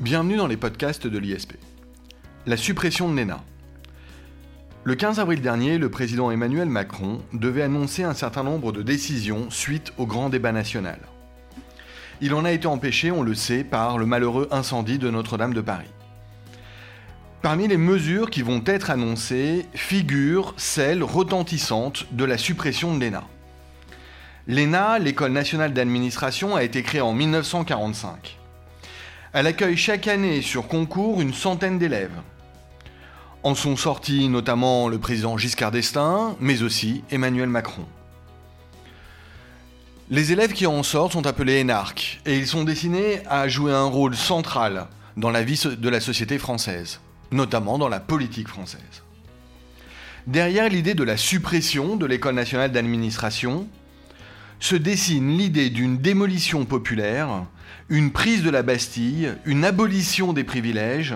Bienvenue dans les podcasts de l'ISP. La suppression de l'ENA. Le 15 avril dernier, le président Emmanuel Macron devait annoncer un certain nombre de décisions suite au grand débat national. Il en a été empêché, on le sait, par le malheureux incendie de Notre-Dame de Paris. Parmi les mesures qui vont être annoncées figure celle retentissante de la suppression de l'ENA. L'ENA, l'École nationale d'administration, a été créée en 1945. Elle accueille chaque année sur concours une centaine d'élèves. En sont sortis notamment le président Giscard d'Estaing, mais aussi Emmanuel Macron. Les élèves qui en sortent sont appelés énarques et ils sont destinés à jouer un rôle central dans la vie de la société française, notamment dans la politique française. Derrière l'idée de la suppression de l'École nationale d'administration se dessine l'idée d'une démolition populaire, une prise de la Bastille, une abolition des privilèges,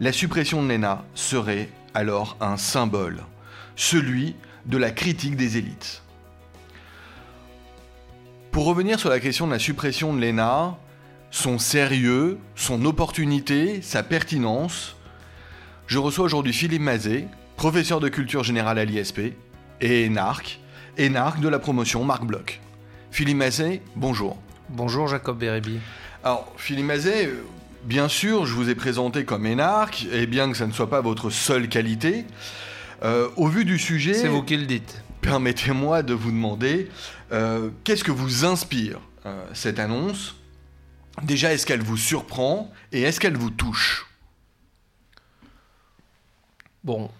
la suppression de l'ENA serait alors un symbole, celui de la critique des élites. Pour revenir sur la question de la suppression de l'ENA, son sérieux, son opportunité, sa pertinence, je reçois aujourd'hui Philippe Mazet, professeur de culture générale à l'ISP, et énarque, énarque de la promotion Marc Bloch. Philippe Mazet, bonjour. Bonjour Jacob Bérébi. Alors, Philippe Mazet, euh, bien sûr, je vous ai présenté comme énarque, et bien que ça ne soit pas votre seule qualité, euh, au vu du sujet... C'est vous qui le dites. Permettez-moi de vous demander, euh, qu'est-ce que vous inspire cette annonce? Déjà, est-ce qu'elle vous surprend et est-ce qu'elle vous touche? Bon,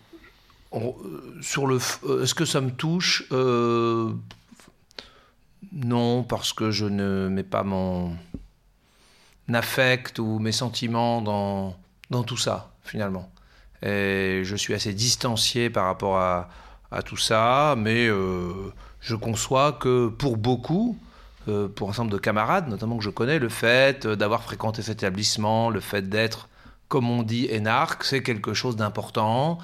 sur le, est-ce que ça me touche Non, parce que je ne mets pas mon affect ou mes sentiments dans, dans tout ça, finalement. Et je suis assez distancié par rapport à, à tout ça, mais euh, je conçois que pour beaucoup, euh, pour un nombre de camarades, notamment que je connais, le fait d'avoir fréquenté cet établissement, le fait d'être, comme on dit, énarque, c'est quelque chose d'important.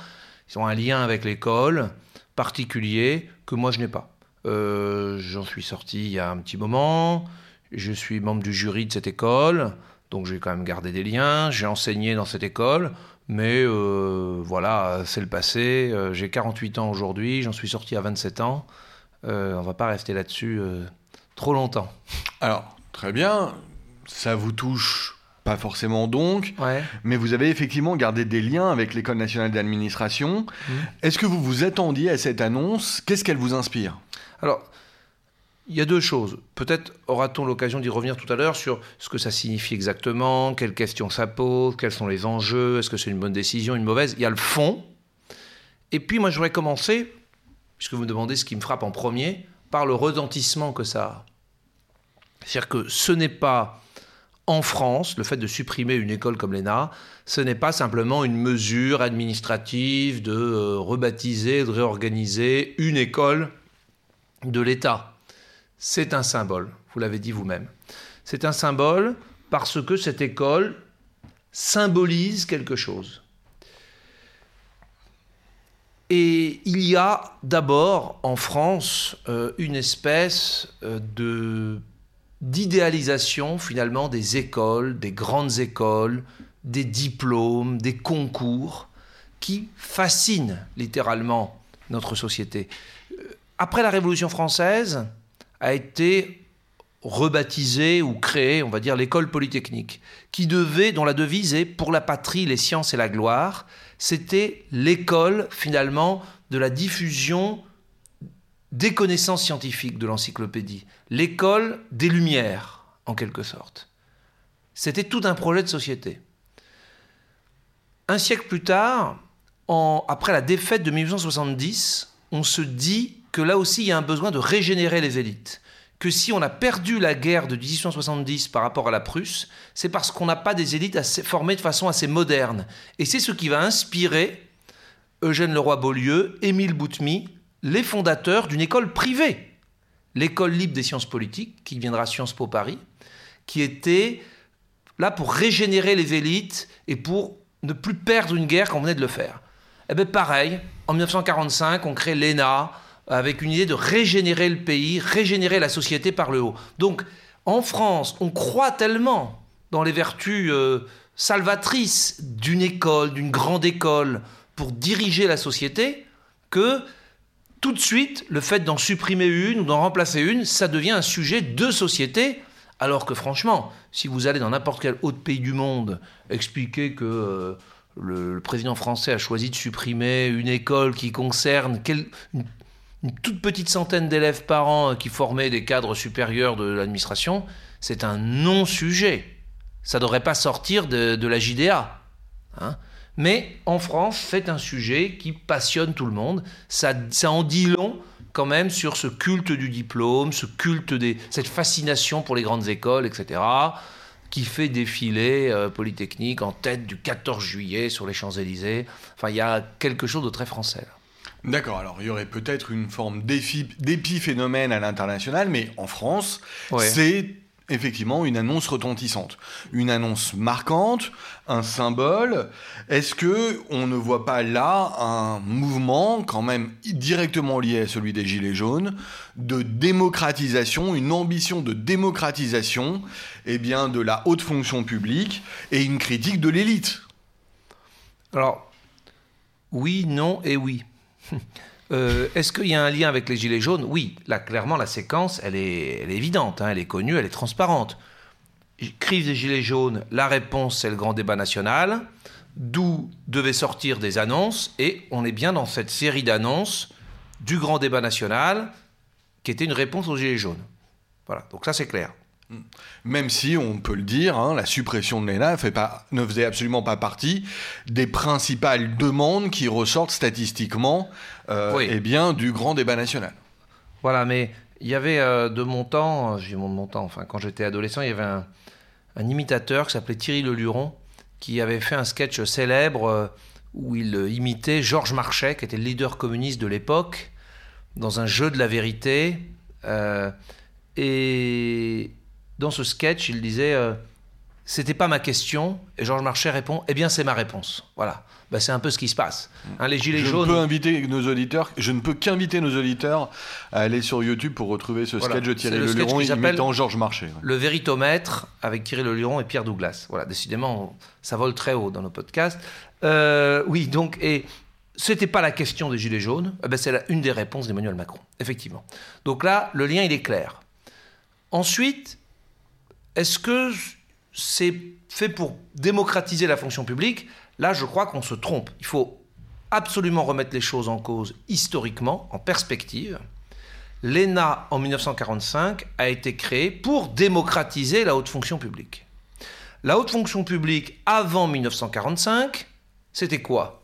Ils ont un lien avec l'école particulier que moi je n'ai pas. Euh, j'en suis sorti il y a un petit moment. Je suis membre du jury de cette école, donc j'ai quand même gardé des liens. J'ai enseigné dans cette école, mais euh, voilà, c'est le passé. Euh, j'ai 48 ans aujourd'hui, j'en suis sorti à 27 ans. Euh, on va pas rester là-dessus trop longtemps. Alors, très bien, ça vous touche pas forcément donc, mais vous avez effectivement gardé des liens avec l'École nationale d'administration. Mmh. Est-ce que vous vous attendiez à cette annonce? Qu'est-ce qu'elle vous inspire? Alors, il y a deux choses. Peut-être aura-t-on l'occasion d'y revenir tout à l'heure sur ce que ça signifie exactement, quelles questions ça pose, quels sont les enjeux, est-ce que c'est une bonne décision, une mauvaise? Il y a le fond. Et puis moi, je voudrais commencer, puisque vous me demandez ce qui me frappe en premier, par le retentissement que ça a. C'est-à-dire que ce n'est pas en France, le fait de supprimer une école comme l'ENA, ce n'est pas simplement une mesure administrative de euh, rebaptiser, de réorganiser une école de l'État c'est un symbole, vous l'avez dit vous-même. C'est un symbole parce que cette école symbolise quelque chose. Et il y a d'abord en France euh, une espèce euh, de d'idéalisation finalement des écoles, des grandes écoles, des diplômes, des concours qui fascinent littéralement notre société. Euh, après la Révolution française, a été rebaptisée ou créée, on va dire, l'école polytechnique, qui devait, dont la devise est pour la patrie, les sciences et la gloire. C'était l'école, finalement, de la diffusion des connaissances scientifiques de l'encyclopédie, l'école des Lumières, en quelque sorte. C'était tout un projet de société. Un siècle plus tard, après la défaite de 1870, on se dit que là aussi il y a un besoin de régénérer les élites. Que si on a perdu la guerre de 1870 par rapport à la Prusse, c'est parce qu'on n'a pas des élites formées de façon assez moderne. Et c'est ce qui va inspirer Eugène Leroy-Beaulieu, Émile Boutmy, les fondateurs d'une école privée, l'école libre des sciences politiques, qui deviendra Sciences Po Paris, qui était là pour régénérer les élites et pour ne plus perdre une guerre quand on venait de le faire. Eh bien pareil, en 1945, on crée l'ENA, avec une idée de régénérer le pays, régénérer la société par le haut. Donc, en France, on croit tellement dans les vertus euh, salvatrice d'une école, d'une grande école, pour diriger la société, que tout de suite, le fait d'en supprimer une ou d'en remplacer une, ça devient un sujet de société. Alors que franchement, si vous allez dans n'importe quel autre pays du monde expliquer que euh, le, président français a choisi de supprimer une école qui concerne une, toute petite centaine d'élèves par an qui formaient des cadres supérieurs de l'administration, c'est un non-sujet. Ça ne devrait pas sortir de, la JDA. Hein. Mais en France, c'est un sujet qui passionne tout le monde. Ça, ça en dit long quand même sur ce culte du diplôme, ce culte des, cette fascination pour les grandes écoles, etc., qui fait défiler euh, Polytechnique en tête du 14 juillet sur les Champs-Élysées. Enfin, il y a quelque chose de très français. D'accord, alors il y aurait peut-être une forme d'épiphénomène à l'international, mais en France, c'est effectivement une annonce retentissante, une annonce marquante, un symbole. Est-ce que on ne voit pas là un mouvement quand même directement lié à celui des gilets jaunes de démocratisation, une ambition de démocratisation eh bien de la haute fonction publique et une critique de l'élite? Alors oui, non et oui. Euh, est-ce qu'il y a un lien avec les Gilets jaunes? Oui, là, clairement, la séquence, elle est, évidente, hein, elle est connue, elle est transparente. Crise des Gilets jaunes, la réponse, c'est le grand débat national, d'où devaient sortir des annonces, et on est bien dans cette série d'annonces du grand débat national, qui était une réponse aux Gilets jaunes. Voilà, donc ça, c'est clair. Même si, on peut le dire, hein, la suppression de l'ENA ne faisait absolument pas partie des principales demandes qui ressortent statistiquement euh, eh bien, du grand débat national. Voilà, mais il y avait euh, de mon temps, euh, j'ai mon de mon temps, enfin quand j'étais adolescent, il y avait un, imitateur qui s'appelait Thierry Leluron qui avait fait un sketch célèbre où il imitait Georges Marchais, qui était le leader communiste de l'époque, dans un jeu de la vérité. et dans ce sketch, il disait euh, C'était pas ma question. Et Georges Marchais répond Eh bien, c'est ma réponse. Voilà. Ben, c'est un peu ce qui se passe. Hein, les gilets je jaunes. Peux inviter nos auditeurs, je ne peux qu'inviter nos auditeurs à aller sur YouTube pour retrouver ce sketch de Thierry Le Luron imitant Georges Marchais. Le véritomètre avec Thierry Le Luron et Pierre Douglas. Voilà, décidément, ça vole très haut dans nos podcasts. Euh, oui, donc, et c'était pas la question des Gilets jaunes, eh ben c'est une des réponses d'Emmanuel Macron, effectivement. Donc là, le lien, il est clair. Ensuite, est-ce que c'est fait pour démocratiser la fonction publique? Là, je crois qu'on se trompe. Il faut absolument remettre les choses en cause historiquement, en perspective. L'ENA, en 1945, a été créée pour démocratiser la haute fonction publique. La haute fonction publique, avant 1945, c'était quoi?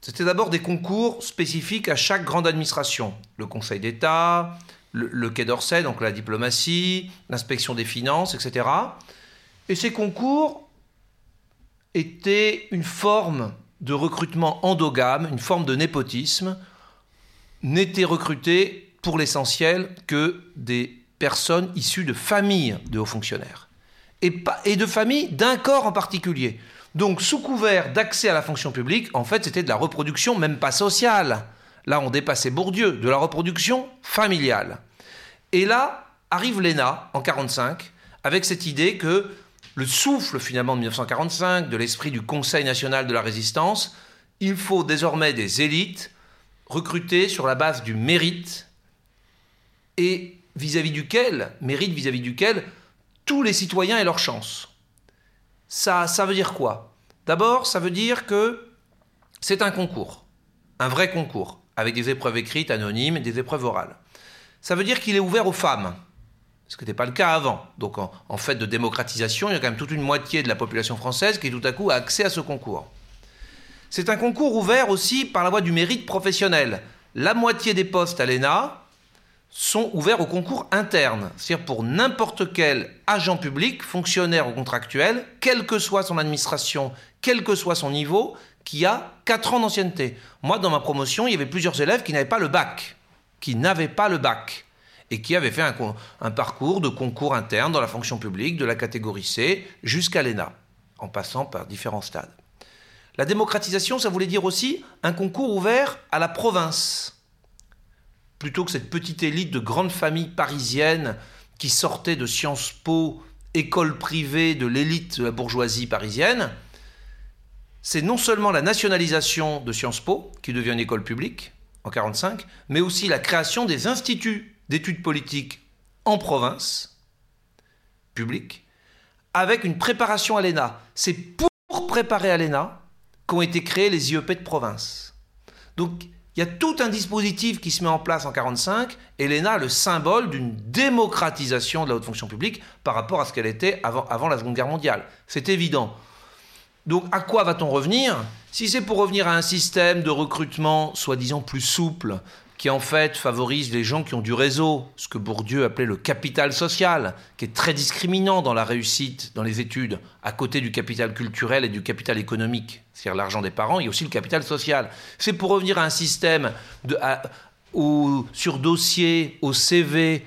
C'était d'abord des concours spécifiques à chaque grande administration. Le Conseil d'État, le, Quai d'Orsay, donc la diplomatie, l'inspection des finances, etc. Et ces concours étaient une forme de recrutement endogame, une forme de népotisme, n'étaient recrutés pour l'essentiel que des personnes issues de familles de hauts fonctionnaires. Et, de familles d'un corps en particulier. Donc, sous couvert d'accès à la fonction publique, en fait, c'était de la reproduction, même pas sociale. Là, on dépassait Bourdieu, de la reproduction familiale. Et là, arrive l'ENA en 1945, avec cette idée que le souffle finalement de 1945, de l'esprit du Conseil national de la résistance, il faut désormais des élites recrutées sur la base du mérite et vis-à-vis duquel, mérite vis-à-vis duquel, tous les citoyens aient leur chance. Ça, ça veut dire quoi? D'abord, ça veut dire que c'est un concours, un vrai concours, avec des épreuves écrites, anonymes et des épreuves orales. Ça veut dire qu'il est ouvert aux femmes, ce qui n'était pas le cas avant. Donc en, fait de démocratisation, il y a quand même toute une moitié de la population française qui tout à coup a accès à ce concours. C'est un concours ouvert aussi par la voie du mérite professionnel. La moitié des postes à l'ENA sont ouverts au concours interne, c'est-à-dire pour n'importe quel agent public, fonctionnaire ou contractuel, quelle que soit son administration, quel que soit son niveau, qui a 4 ans d'ancienneté. Moi, dans ma promotion, il y avait plusieurs élèves qui n'avaient pas le bac, qui n'avaient pas le bac et qui avaient fait un, parcours de concours interne dans la fonction publique de la catégorie C jusqu'à l'ENA, en passant par différents stades. La démocratisation, ça voulait dire aussi un concours ouvert à la province. Plutôt que cette petite élite de grandes familles parisiennes qui sortaient de Sciences Po école privée de l'élite de la bourgeoisie parisienne, c'est non seulement la nationalisation de Sciences Po, qui devient une école publique en 1945, mais aussi la création des instituts d'études politiques en province, publics, avec une préparation à l'ENA. C'est pour préparer à l'ENA qu'ont été créés les IEP de province. Donc il y a tout un dispositif qui se met en place en 1945, et l'ENA, le symbole d'une démocratisation de la haute fonction publique par rapport à ce qu'elle était avant la Seconde Guerre mondiale. C'est évident. Donc à quoi va-t-on revenir? Si c'est pour revenir à un système de recrutement soi-disant plus souple, qui en fait favorise les gens qui ont du réseau, ce que Bourdieu appelait le capital social, qui est très discriminant dans la réussite dans les études, à côté du capital culturel et du capital économique, c'est-à-dire l'argent des parents, il y a aussi le capital social. C'est pour revenir à un système sur dossier, au CV,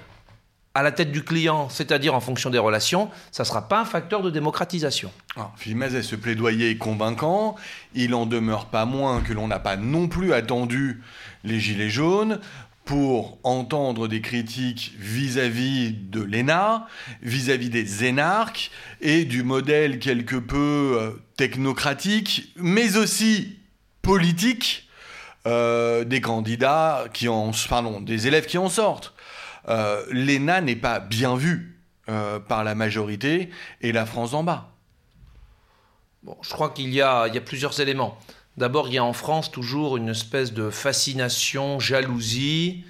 à la tête du client, c'est-à-dire en fonction des relations, ça ne sera pas un facteur de démocratisation. Alors, Mazet, ce plaidoyer est convaincant. Il en demeure pas moins que l'on n'a pas non plus attendu les Gilets jaunes pour entendre des critiques vis-à-vis de l'ENA, vis-à-vis des énarques et du modèle quelque peu euh, technocratique, mais aussi politique euh, des candidats qui en, pardon, des élèves qui en sortent. Euh, l'ENA n'est pas bien vue euh, par la majorité et la France en bas. Bon, je crois qu'il y, a, plusieurs éléments. D'abord, il y a en France toujours une espèce de fascination, jalousie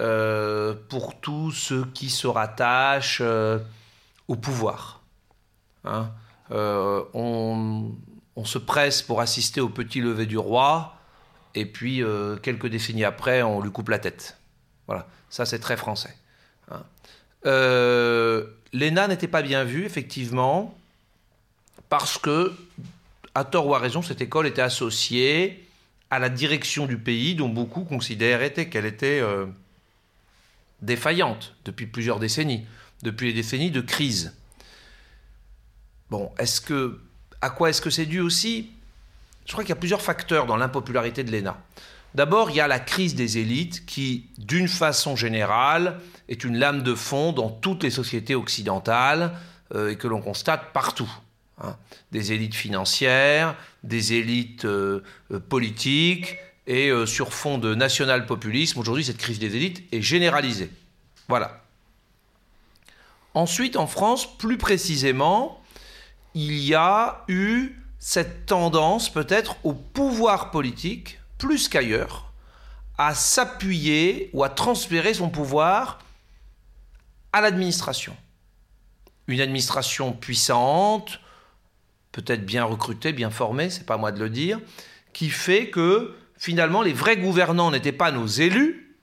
euh, pour tous ceux qui se rattachent au pouvoir. Hein. on, on, se presse pour assister au petit lever du roi, et puis quelques décennies après, on lui coupe la tête. Voilà. Ça, c'est très français. Hein. Euh, L'ENA n'était pas bien vue, effectivement, parce que, à tort ou à raison, cette école était associée à la direction du pays, dont beaucoup considéraient qu'elle était euh, défaillante depuis plusieurs décennies, depuis les décennies de crise. Bon, est-ce que, à quoi est-ce que c'est dû aussi? Je crois qu'il y a plusieurs facteurs dans l'impopularité de l'ENA. D'abord, il y a la crise des élites qui, d'une façon générale, est une lame de fond dans toutes les sociétés occidentales euh, et que l'on constate partout. Hein. Des élites financières, des élites euh, euh, politiques, et sur fond de national-populisme, aujourd'hui, cette crise des élites est généralisée. Voilà. Ensuite, en France, plus précisément, il y a eu cette tendance peut-être au pouvoir politique plus qu'ailleurs, à s'appuyer ou à transférer son pouvoir à l'administration. Une administration puissante, peut-être bien recrutée, bien formée, c'est pas moi de le dire, qui fait que finalement les vrais gouvernants n'étaient pas nos élus,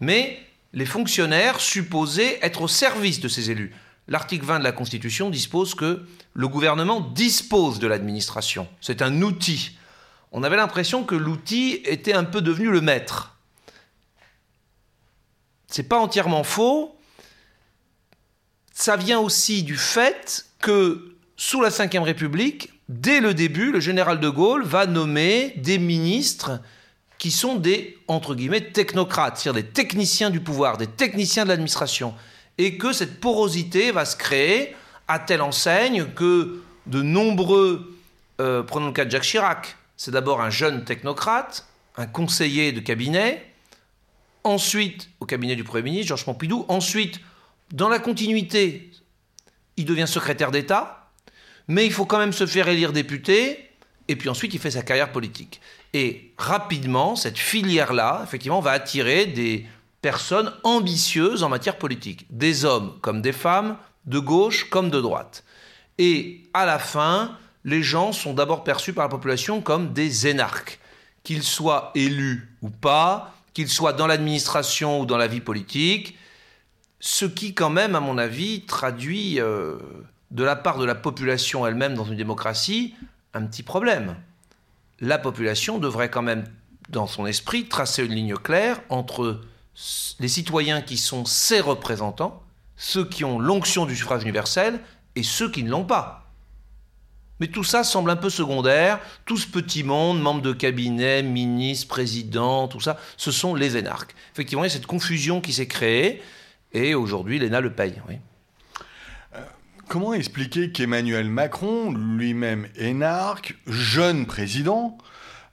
mais les fonctionnaires supposés être au service de ces élus. L'article 20 de la Constitution dispose que le gouvernement dispose de l'administration. C'est un outil on avait l'impression que l'outil était un peu devenu le maître. C'est pas entièrement faux. Ça vient aussi du fait que sous la Ve République, dès le début, le général de Gaulle va nommer des ministres qui sont des, entre guillemets, technocrates, c'est-à-dire des techniciens du pouvoir, des techniciens de l'administration. Et que cette porosité va se créer à telle enseigne que de nombreux, euh, prenons le cas de Jacques Chirac, c'est d'abord un jeune technocrate, un conseiller de cabinet, ensuite au cabinet du Premier ministre, Georges Pompidou, ensuite, dans la continuité, il devient secrétaire d'État, mais il faut quand même se faire élire député, et puis ensuite il fait sa carrière politique. Et rapidement, cette filière-là, effectivement, va attirer des personnes ambitieuses en matière politique, des hommes comme des femmes, de gauche comme de droite. Et à la fin, les gens sont d'abord perçus par la population comme des énarques. Qu'ils soient élus ou pas, qu'ils soient dans l'administration ou dans la vie politique, ce qui quand même, à mon avis, traduit euh, de la part de la population elle-même dans une démocratie un petit problème. La population devrait quand même, dans son esprit, tracer une ligne claire entre les citoyens qui sont ses représentants, ceux qui ont l'onction du suffrage universel et ceux qui ne l'ont pas. Mais tout ça semble un peu secondaire. Tout ce petit monde, membres de cabinet, ministres, présidents, tout ça, ce sont les énarques. Effectivement, il y a cette confusion qui s'est créée et aujourd'hui, l'ENA le paye. Euh, Comment expliquer qu'Emmanuel Macron, lui-même énarque, jeune président,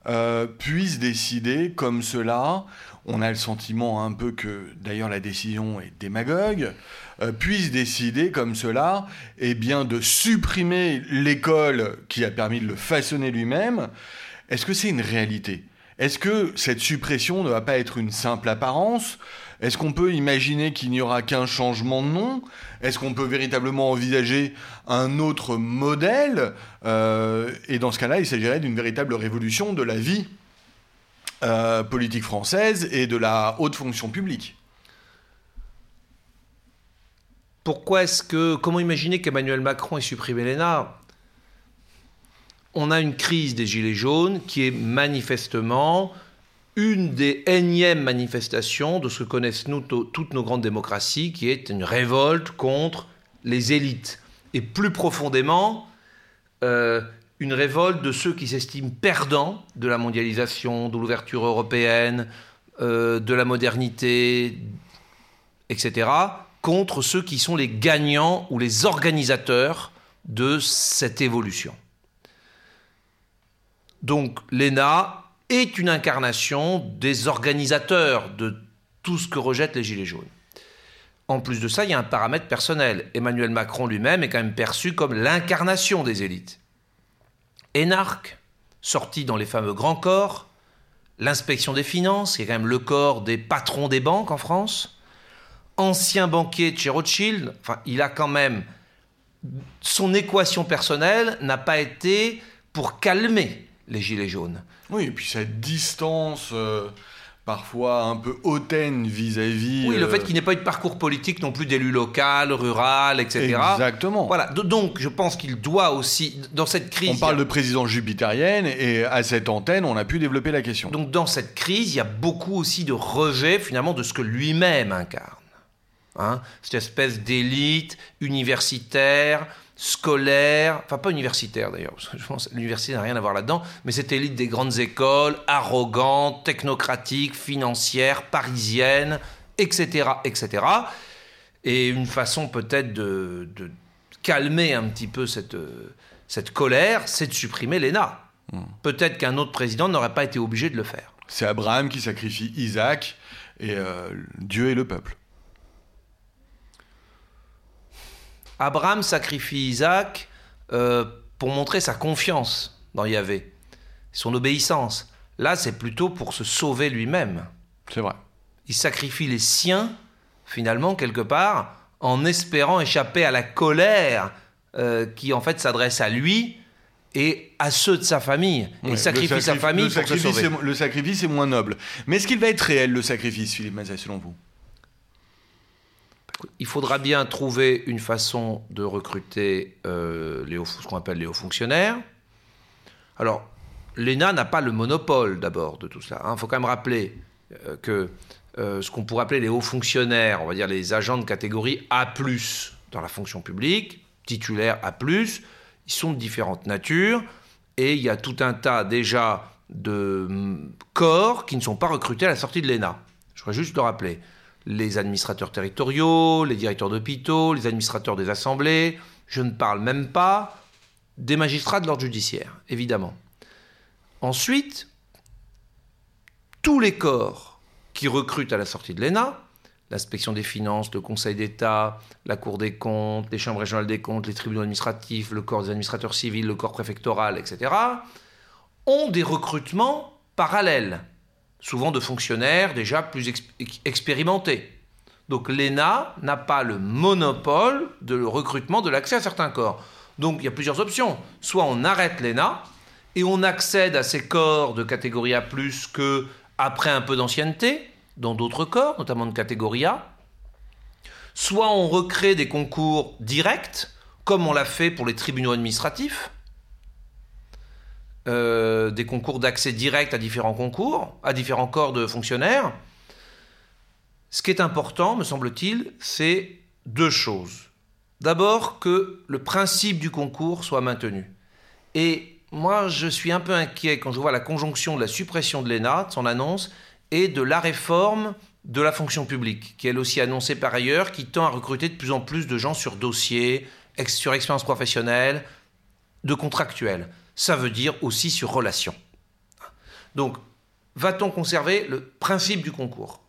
euh, puisse décider comme cela On a le sentiment un peu que, d'ailleurs, la décision est démagogue. Euh, puisse décider comme cela, eh bien, de supprimer l'école qui a permis de le façonner lui-même. Est-ce que c'est une réalité? Est-ce que cette suppression ne va pas être une simple apparence? Est-ce qu'on peut imaginer qu'il n'y aura qu'un changement de nom? Est-ce qu'on peut véritablement envisager un autre modèle? Euh, Et dans ce cas-là, il s'agirait d'une véritable révolution de la vie euh, politique française et de la haute fonction publique. Pourquoi est-ce que. Comment imaginer qu'Emmanuel Macron ait supprimé l'ENA? On a une crise des Gilets jaunes qui est manifestement une des énièmes manifestations de ce que connaissent nous, toutes nos grandes démocraties, qui est une révolte contre les élites. Et plus profondément, euh, une révolte de ceux qui s'estiment perdants de la mondialisation, de l'ouverture européenne, euh, de la modernité, etc., contre ceux qui sont les gagnants ou les organisateurs de cette évolution. Donc l'ENA est une incarnation des organisateurs de tout ce que rejettent les Gilets jaunes. En plus de ça, il y a un paramètre personnel. Emmanuel Macron lui-même est quand même perçu comme l'incarnation des élites. Énarque, sorti dans les fameux grands corps, l'inspection des finances, qui est quand même le corps des patrons des banques en France, ancien banquier de chez Rothschild, enfin, il a quand même. Son équation personnelle n'a pas été pour calmer les Gilets jaunes. Oui, et puis cette distance euh, parfois un peu hautaine vis-à-vis. oui, le fait euh, qu'il n'ait pas eu de parcours politique non plus d'élu local, rural, etc. Exactement. Voilà, donc je pense qu'il doit aussi, dans cette crise. On parle de présidence jupitérienne et à cette antenne, on a pu développer la question. Donc dans cette crise, il y a beaucoup aussi de rejet finalement de ce que lui-même incarne. Hein cette espèce d'élite universitaire scolaire, enfin pas universitaire d'ailleurs, parce que je pense que l'université n'a rien à voir là-dedans, mais cette élite des grandes écoles, arrogante, technocratique, financière, parisienne, etc., etc. Et une façon peut-être de, calmer un petit peu cette, cette colère, c'est de supprimer l'ENA. Hmm. Peut-être qu'un autre président n'aurait pas été obligé de le faire. C'est Abraham qui sacrifie Isaac et euh, Dieu et le peuple. Abraham sacrifie Isaac euh, pour montrer sa confiance dans Yahvé, son obéissance. Là, c'est plutôt pour se sauver lui-même. C'est vrai. Il sacrifie les siens, finalement, quelque part, en espérant échapper à la colère euh, qui, en fait, s'adresse à lui et à ceux de sa famille. il sacrifie sa famille pour se sauver. Le sacrifice est moins noble. Mais est-ce qu'il va être réel, le sacrifice, Philippe Mazet, selon vous? Il faudra bien trouver une façon de recruter euh, les ce qu'on appelle les hauts fonctionnaires. Alors, l'ENA n'a pas le monopole d'abord de tout cela. Il hein. faut quand même rappeler euh, que euh, ce qu'on pourrait appeler les hauts fonctionnaires, on va dire les agents de catégorie A, dans la fonction publique, titulaires A, ils sont de différentes natures et il y a tout un tas déjà de mm, corps qui ne sont pas recrutés à la sortie de l'ENA. Je voudrais juste le rappeler les administrateurs territoriaux, les directeurs d'hôpitaux, les administrateurs des assemblées. Je ne parle même pas des magistrats de l'ordre judiciaire, évidemment. Ensuite, tous les corps qui recrutent à la sortie de l'ENA, l'inspection des finances, le Conseil d'État, la Cour des comptes, les chambres régionales des comptes, les tribunaux administratifs, le corps des administrateurs civils, le corps préfectoral, etc., ont des recrutements parallèles souvent de fonctionnaires déjà plus expérimentés. Donc l'ENA n'a pas le monopole de recrutement, de l'accès à certains corps. Donc il y a plusieurs options. Soit on arrête l'ENA et on accède à ces corps de catégorie A que après un peu d'ancienneté, dans d'autres corps, notamment de catégorie A. Soit on recrée des concours directs, comme on l'a fait pour les tribunaux administratifs. Euh, des concours d'accès direct à différents concours, à différents corps de fonctionnaires. Ce qui est important, me semble-t-il, c'est deux choses. D'abord, que le principe du concours soit maintenu. Et moi, je suis un peu inquiet quand je vois la conjonction de la suppression de l'ENA, de son annonce, et de la réforme de la fonction publique, qui est elle aussi annoncée par ailleurs, qui tend à recruter de plus en plus de gens sur dossier, sur expérience professionnelle, de contractuel. Ça veut dire aussi sur relation. Donc, va-t-on conserver le principe du concours,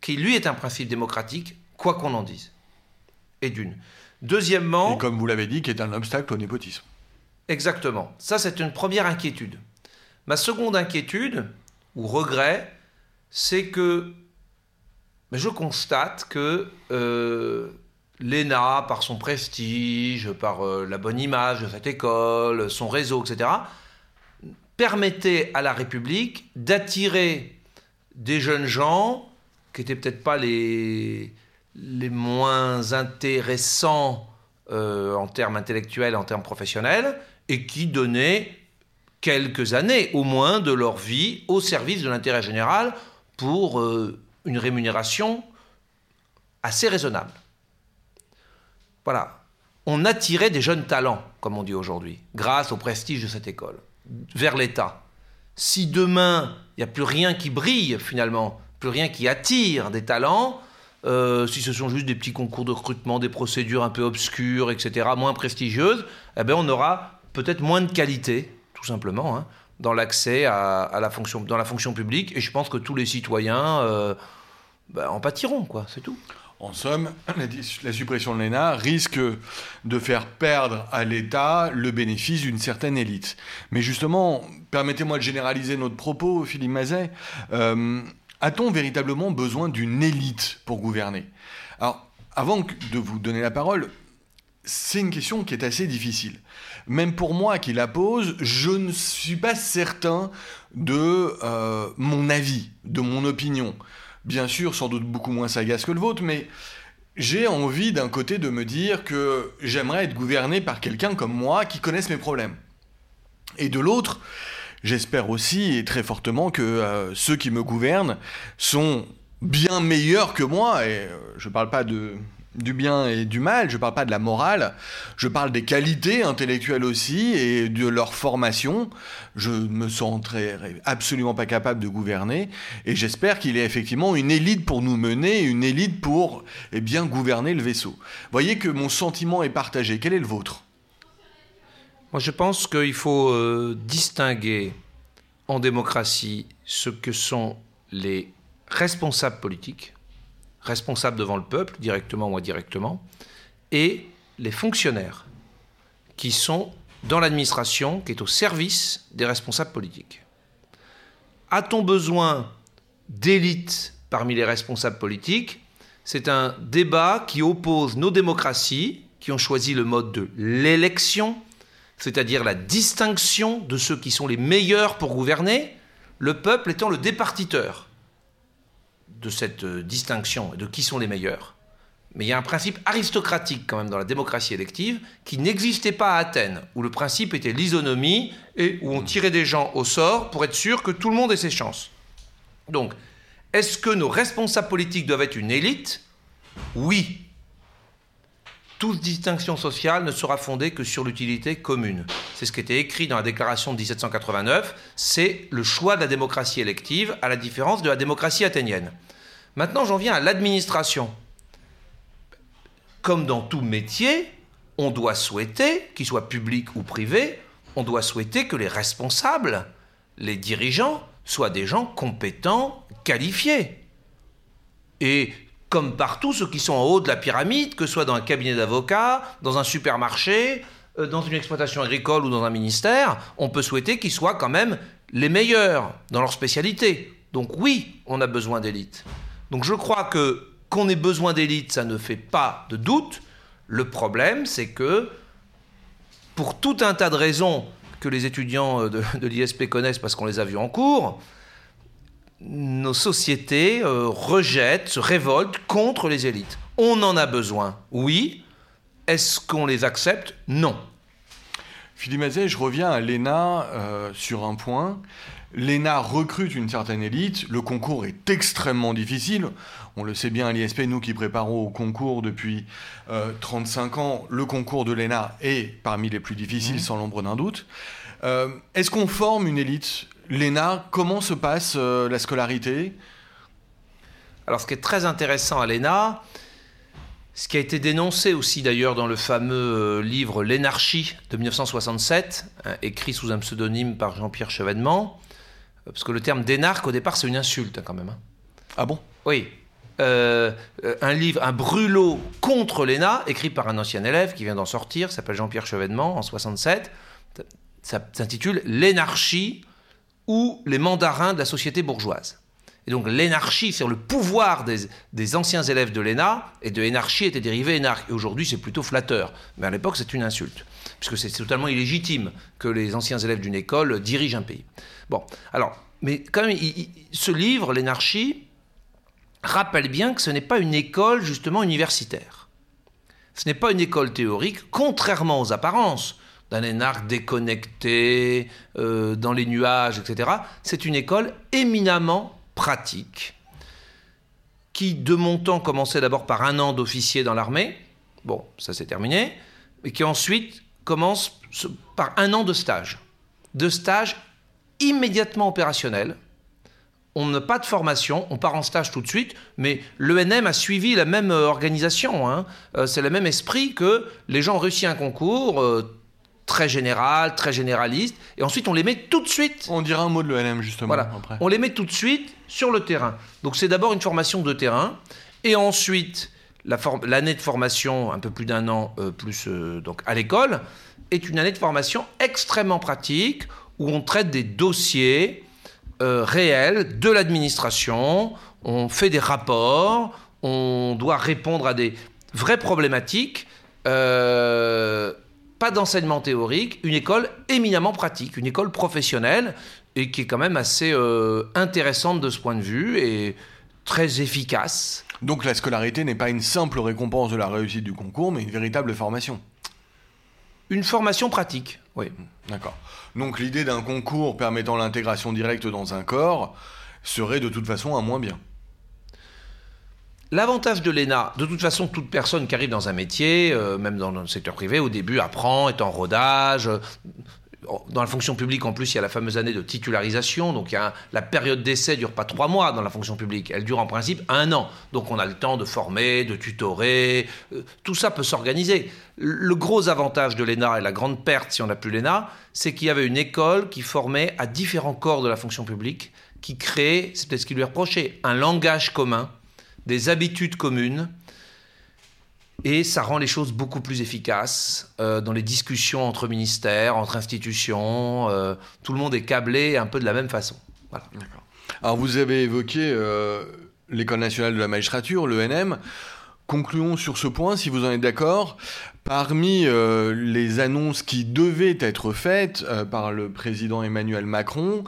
qui lui est un principe démocratique, quoi qu'on en dise? Et d'une. Deuxièmement. Et comme vous l'avez dit, qui est un obstacle au népotisme. Exactement. Ça, c'est une première inquiétude. Ma seconde inquiétude, ou regret, c'est que je constate que euh, l'ENA, par son prestige, par euh, la bonne image de cette école, son réseau, etc., permettait à la République d'attirer des jeunes gens qui n'étaient peut-être pas les, les moins intéressants euh, en termes intellectuels, en termes professionnels, et qui donnaient quelques années au moins de leur vie au service de l'intérêt général pour euh, une rémunération assez raisonnable. Voilà. On attirait des jeunes talents, comme on dit aujourd'hui, grâce au prestige de cette école, vers l'État. Si demain, il n'y a plus rien qui brille, finalement, plus rien qui attire des talents, euh, si ce sont juste des petits concours de recrutement, des procédures un peu obscures, etc., moins prestigieuses, eh bien on aura peut-être moins de qualité, tout simplement, hein, dans l'accès à, la fonction, dans la fonction publique. Et je pense que tous les citoyens euh, ben, en pâtiront, quoi, c'est tout. En somme, la, suppression de l'ENA risque de faire perdre à l'État le bénéfice d'une certaine élite. Mais justement, permettez-moi de généraliser notre propos, Philippe Mazet. Euh, a-t-on véritablement besoin d'une élite pour gouverner? Alors, avant de vous donner la parole, c'est une question qui est assez difficile. Même pour moi qui la pose, je ne suis pas certain de euh, mon avis, de mon opinion bien sûr sans doute beaucoup moins sagace que le vôtre, mais j'ai envie d'un côté de me dire que j'aimerais être gouverné par quelqu'un comme moi qui connaisse mes problèmes. Et de l'autre, j'espère aussi et très fortement que euh, ceux qui me gouvernent sont bien meilleurs que moi, et euh, je ne parle pas de, du bien et du mal, je ne parle pas de la morale, je parle des qualités intellectuelles aussi et de leur formation. Je me sentirai absolument pas capable de gouverner et j'espère qu'il y a effectivement une élite pour nous mener, une élite pour eh bien gouverner le vaisseau. Voyez que mon sentiment est partagé. Quel est le vôtre? Moi, je pense qu'il faut euh, distinguer en démocratie ce que sont les responsables politiques responsables devant le peuple, directement ou indirectement, et les fonctionnaires qui sont dans l'administration, qui est au service des responsables politiques. A-t-on besoin d'élites parmi les responsables politiques? C'est un débat qui oppose nos démocraties, qui ont choisi le mode de l'élection, c'est-à-dire la distinction de ceux qui sont les meilleurs pour gouverner, le peuple étant le départiteur de cette euh, distinction de qui sont les meilleurs. Mais il y a un principe aristocratique quand même dans la démocratie élective qui n'existait pas à Athènes, où le principe était l'isonomie et où on tirait des gens au sort pour être sûr que tout le monde ait ses chances. Donc, est-ce que nos responsables politiques doivent être une élite? Oui. Toute distinction sociale ne sera fondée que sur l'utilité commune. C'est ce qui était écrit dans la déclaration de 1789. C'est le choix de la démocratie élective, à la différence de la démocratie athénienne. Maintenant, j'en viens à l'administration. Comme dans tout métier, on doit souhaiter, qu'il soit public ou privé, on doit souhaiter que les responsables, les dirigeants, soient des gens compétents, qualifiés. Et comme partout, ceux qui sont en haut de la pyramide, que ce soit dans un cabinet d'avocat, dans un supermarché, euh, dans une exploitation agricole ou dans un ministère, on peut souhaiter qu'ils soient quand même les meilleurs dans leur spécialité. Donc oui, on a besoin d'élites. Donc je crois que qu'on ait besoin d'élite, ça ne fait pas de doute. Le problème, c'est que pour tout un tas de raisons que les étudiants de, l'ISP connaissent parce qu'on les a vus en cours, nos sociétés euh, rejettent, se révoltent contre les élites. On en a besoin, oui. Est-ce qu'on les accepte? Non. Philippe Mazet, je reviens à l'ENA euh, sur un point. L'ENA recrute une certaine élite, le concours est extrêmement difficile. On le sait bien à l'ISP, nous qui préparons au concours depuis 35 euh, ans, le concours de l'ENA est parmi les plus difficiles, mmh. sans l'ombre d'un doute. Euh, est-ce qu'on forme une élite? L'ENA, comment se passe euh, la scolarité? Alors ce qui est très intéressant à l'ENA, Ce qui a été dénoncé aussi d'ailleurs dans le fameux euh, livre L'énarchie de 1967, hein, écrit sous un pseudonyme par Jean-Pierre Chevènement, euh, parce que le terme d'énarque au départ c'est une insulte hein, quand même. Hein. Ah bon? Oui. Euh, un livre, un brûlot contre l'ENA, écrit par un ancien élève qui vient d'en sortir, s'appelle Jean-Pierre Chevènement en 67. Ça s'intitule L'énarchie ou les mandarins de la société bourgeoise. Et donc l'énarchie sur le pouvoir des, anciens élèves de l'ENA, et de énarchie était dérivé énarque. Et aujourd'hui c'est plutôt flatteur. Mais à l'époque c'est une insulte, puisque c'est totalement illégitime que les anciens élèves d'une école dirigent un pays. Bon, alors, mais quand même, ce livre, l'énarchie, rappelle bien que ce n'est pas une école justement universitaire. Ce n'est pas une école théorique, contrairement aux apparences d'un énarque déconnecté, euh, dans les nuages, etc. C'est une école éminemment pratique, qui de mon temps commençait d'abord par un an d'officier dans l'armée, bon, ça c'est terminé, mais qui ensuite commence par un an de stage. De stage immédiatement opérationnel. On n'a pas de formation, on part en stage tout de suite, mais l'ENM a suivi la même organisation. Hein. Euh, c'est le même esprit que les gens ont réussi un concours, euh, très général, très généraliste, et ensuite on les met tout de suite. On dira un mot de l'ENM justement. Voilà, on les met tout de suite sur le terrain. Donc c'est d'abord une formation de terrain, et ensuite l'année de formation, un peu plus d'un an euh, plus euh, donc à l'école, est une année de formation extrêmement pratique où on traite des dossiers euh, réels de l'administration, on fait des rapports, on doit répondre à des vraies problématiques pas d'enseignement théorique, une école éminemment pratique, une école professionnelle et qui est quand même assez euh, intéressante de ce point de vue et très efficace. Donc la scolarité n'est pas une simple récompense de la réussite du concours, mais une véritable formation. Une formation pratique, oui. D'accord. Donc l'idée d'un concours permettant l'intégration directe dans un corps serait de toute façon un moins bien. L'avantage de l'ENA, de toute façon, toute personne qui arrive dans un métier, euh, même dans le secteur privé, au début apprend, est en rodage. Euh, dans la fonction publique, en plus, il y a la fameuse année de titularisation. Donc, la période d'essai dure pas trois mois dans la fonction publique. Elle dure en principe un an. Donc, on a le temps de former, de tutorer. Euh, tout ça peut s'organiser. Le gros avantage de l'ENA et la grande perte, si on n'a plus l'ENA, c'est qu'il y avait une école qui formait à différents corps de la fonction publique, qui créait, c'est peut-être ce qui lui est un langage commun des habitudes communes, et ça rend les choses beaucoup plus efficaces euh, dans les discussions entre ministères, entre institutions. Euh, tout le monde est câblé un peu de la même façon. Alors vous avez évoqué euh, l'École nationale de la magistrature, l'ENM. Concluons sur ce point, si vous en êtes d'accord. Parmi les annonces qui devaient être faites par le président Emmanuel Macron,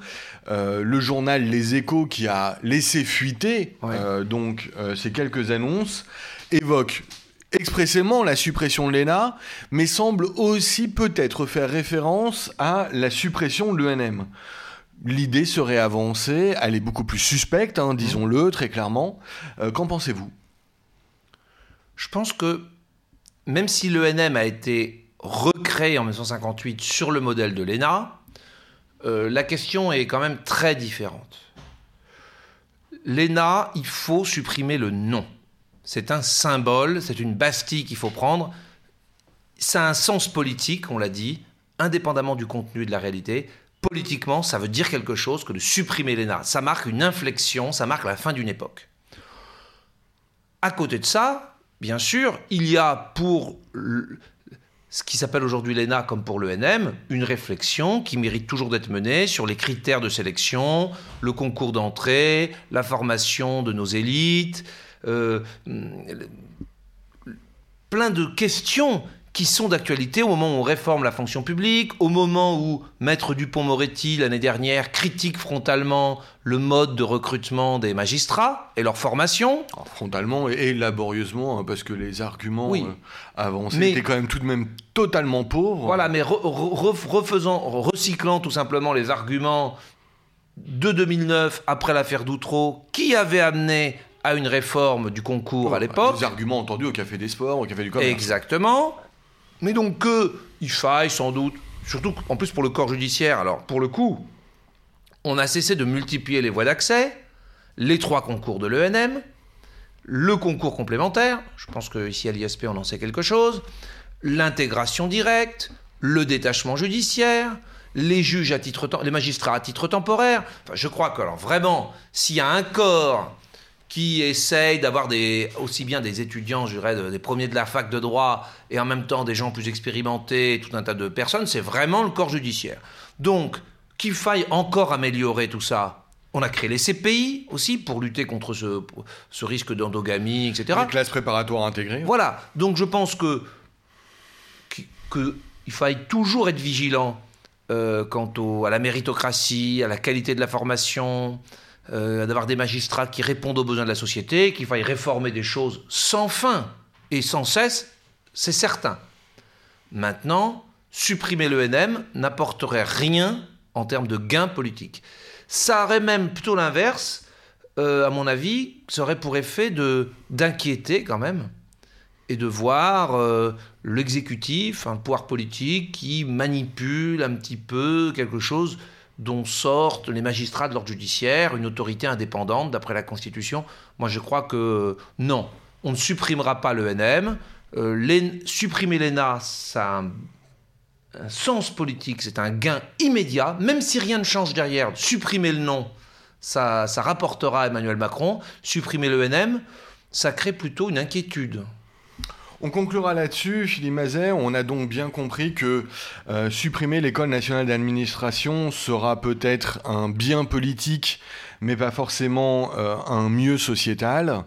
euh, le journal Les Échos qui a laissé fuiter euh, donc euh, ces quelques annonces évoque expressément la suppression de l'ENA, mais semble aussi peut-être faire référence à la suppression de l'ENM. L'idée serait avancée, elle est beaucoup plus suspecte, hein, disons-le très clairement. Qu'en pensez-vous? Je pense que même si l'ENM a été recréé en 1958 sur le modèle de l'ENA, euh, la question est quand même très différente. L'ENA, il faut supprimer le nom. C'est un symbole, c'est une bastille qu'il faut prendre. Ça a un sens politique, on l'a dit, indépendamment du contenu de la réalité. Politiquement, ça veut dire quelque chose que de supprimer l'ENA. Ça marque une inflexion, ça marque la fin d'une époque. À côté de ça, bien sûr, il y a pour ce qui s'appelle aujourd'hui l'ENA comme pour l'ENM, une réflexion qui mérite toujours d'être menée sur les critères de sélection, le concours d'entrée, la formation de nos élites, euh, plein de questions qui sont d'actualité au moment où on réforme la fonction publique, au moment où Maître Dupont-Moretti, l'année dernière, critique frontalement le mode de recrutement des magistrats et leur formation. frontalement et, laborieusement, hein, parce que les arguments euh, avancés étaient quand même tout de même totalement pauvres. Voilà, mais refaisant, recyclant tout simplement les arguments de 2009, après l'affaire Doutreau, qui avait amené à une réforme du concours à l'époque. Les arguments entendus au Café des Sports, au Café du Commerce. Exactement. Mais donc qu'il faille sans doute, surtout en plus pour le corps judiciaire, alors pour le coup, on a cessé de multiplier les voies d'accès, les trois concours de l'ENM, le concours complémentaire, je pense qu'ici à l'ISP on en sait quelque chose, l'intégration directe, le détachement judiciaire, les juges à titre les magistrats à titre temporaire. Enfin, je crois que alors vraiment, s'il y a un corps qui essaye d'avoir des, aussi bien des étudiants, je dirais, des premiers de la fac de droit, et en même temps des gens plus expérimentés, tout un tas de personnes, c'est vraiment le corps judiciaire. Donc, qu'il faille encore améliorer tout ça, on a créé les CPI aussi pour lutter contre ce, risque d'endogamie, etc. Les classes préparatoires intégrées. Voilà. Donc je pense que qu'il faille toujours être vigilant euh, quant à la méritocratie, à la qualité de la formation, euh, d'avoir des magistrats qui répondent aux besoins de la société, qu'il faille réformer des choses sans fin et sans cesse, c'est certain. Maintenant, supprimer l'ENM n'apporterait rien en termes de gains politiques. Ça aurait même plutôt l'inverse, euh, à mon avis, ça aurait pour effet d'inquiéter quand même et de voir euh, l'exécutif, un pouvoir politique qui manipule un petit peu quelque chose dont sortent les magistrats de l'ordre judiciaire, une autorité indépendante d'après la Constitution. Moi je crois que non, on ne supprimera pas l'ENM. Euh, supprimer l'ENA, ça a un, sens politique, c'est un gain immédiat, même si rien ne change derrière. Supprimer le nom, ça, ça rapportera à Emmanuel Macron. Supprimer l'ENM, ça crée plutôt une inquiétude. On conclura là-dessus, Philippe Mazet. On a donc bien compris que euh, supprimer l'école nationale d'administration sera peut-être un bien politique mais pas forcément euh, un mieux sociétal.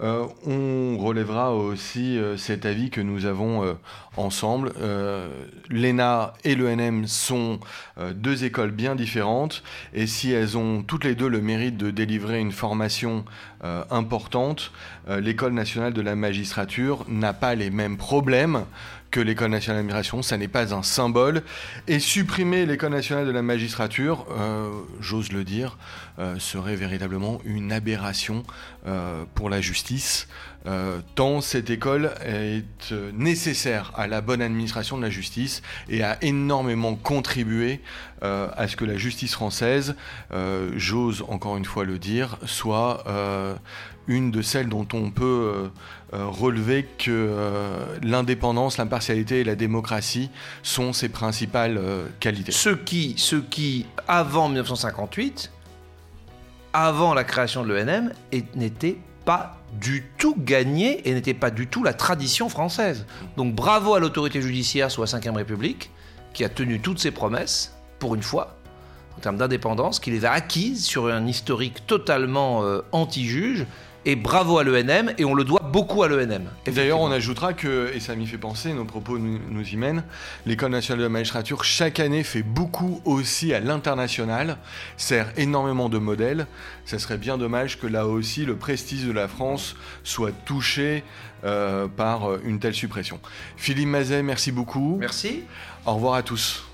Euh, on relèvera aussi euh, cet avis que nous avons ensemble. L'ENA et l'ENM sont deux écoles bien différentes, et si elles ont toutes les deux le mérite de délivrer une formation importante, l'école nationale de la magistrature n'a pas les mêmes problèmes que l'École nationale d'admiration, ça n'est pas un symbole. Et supprimer l'École nationale de la magistrature, euh, j'ose le dire, euh, serait véritablement une aberration euh, pour la justice, tant cette école est nécessaire à la bonne administration de la justice et a énormément contribué à ce que la justice française, j'ose encore une fois le dire, soit une de celles dont on peut euh, relever que euh, l'indépendance, l'impartialité et la démocratie sont ses principales euh, qualités. Ce qui, ce qui, avant 1958, avant la création de l'ENM, n'était pas du tout gagné et n'était pas du tout la tradition française. Donc bravo à l'autorité judiciaire sous la Ve République, qui a tenu toutes ses promesses, pour une fois, en termes d'indépendance, qui les a acquises sur un historique totalement anti-juge et bravo à l'ENM, et on le doit beaucoup à l'ENM. D'ailleurs, on ajoutera que, et ça m'y fait penser, nos propos nous, y mènent, l'École nationale de la magistrature, chaque année, fait beaucoup aussi à l'international, sert énormément de modèles. Ça serait bien dommage que là aussi, le prestige de la France soit touché euh, par une telle suppression. Philippe Mazet, merci beaucoup. Merci. Au revoir à tous.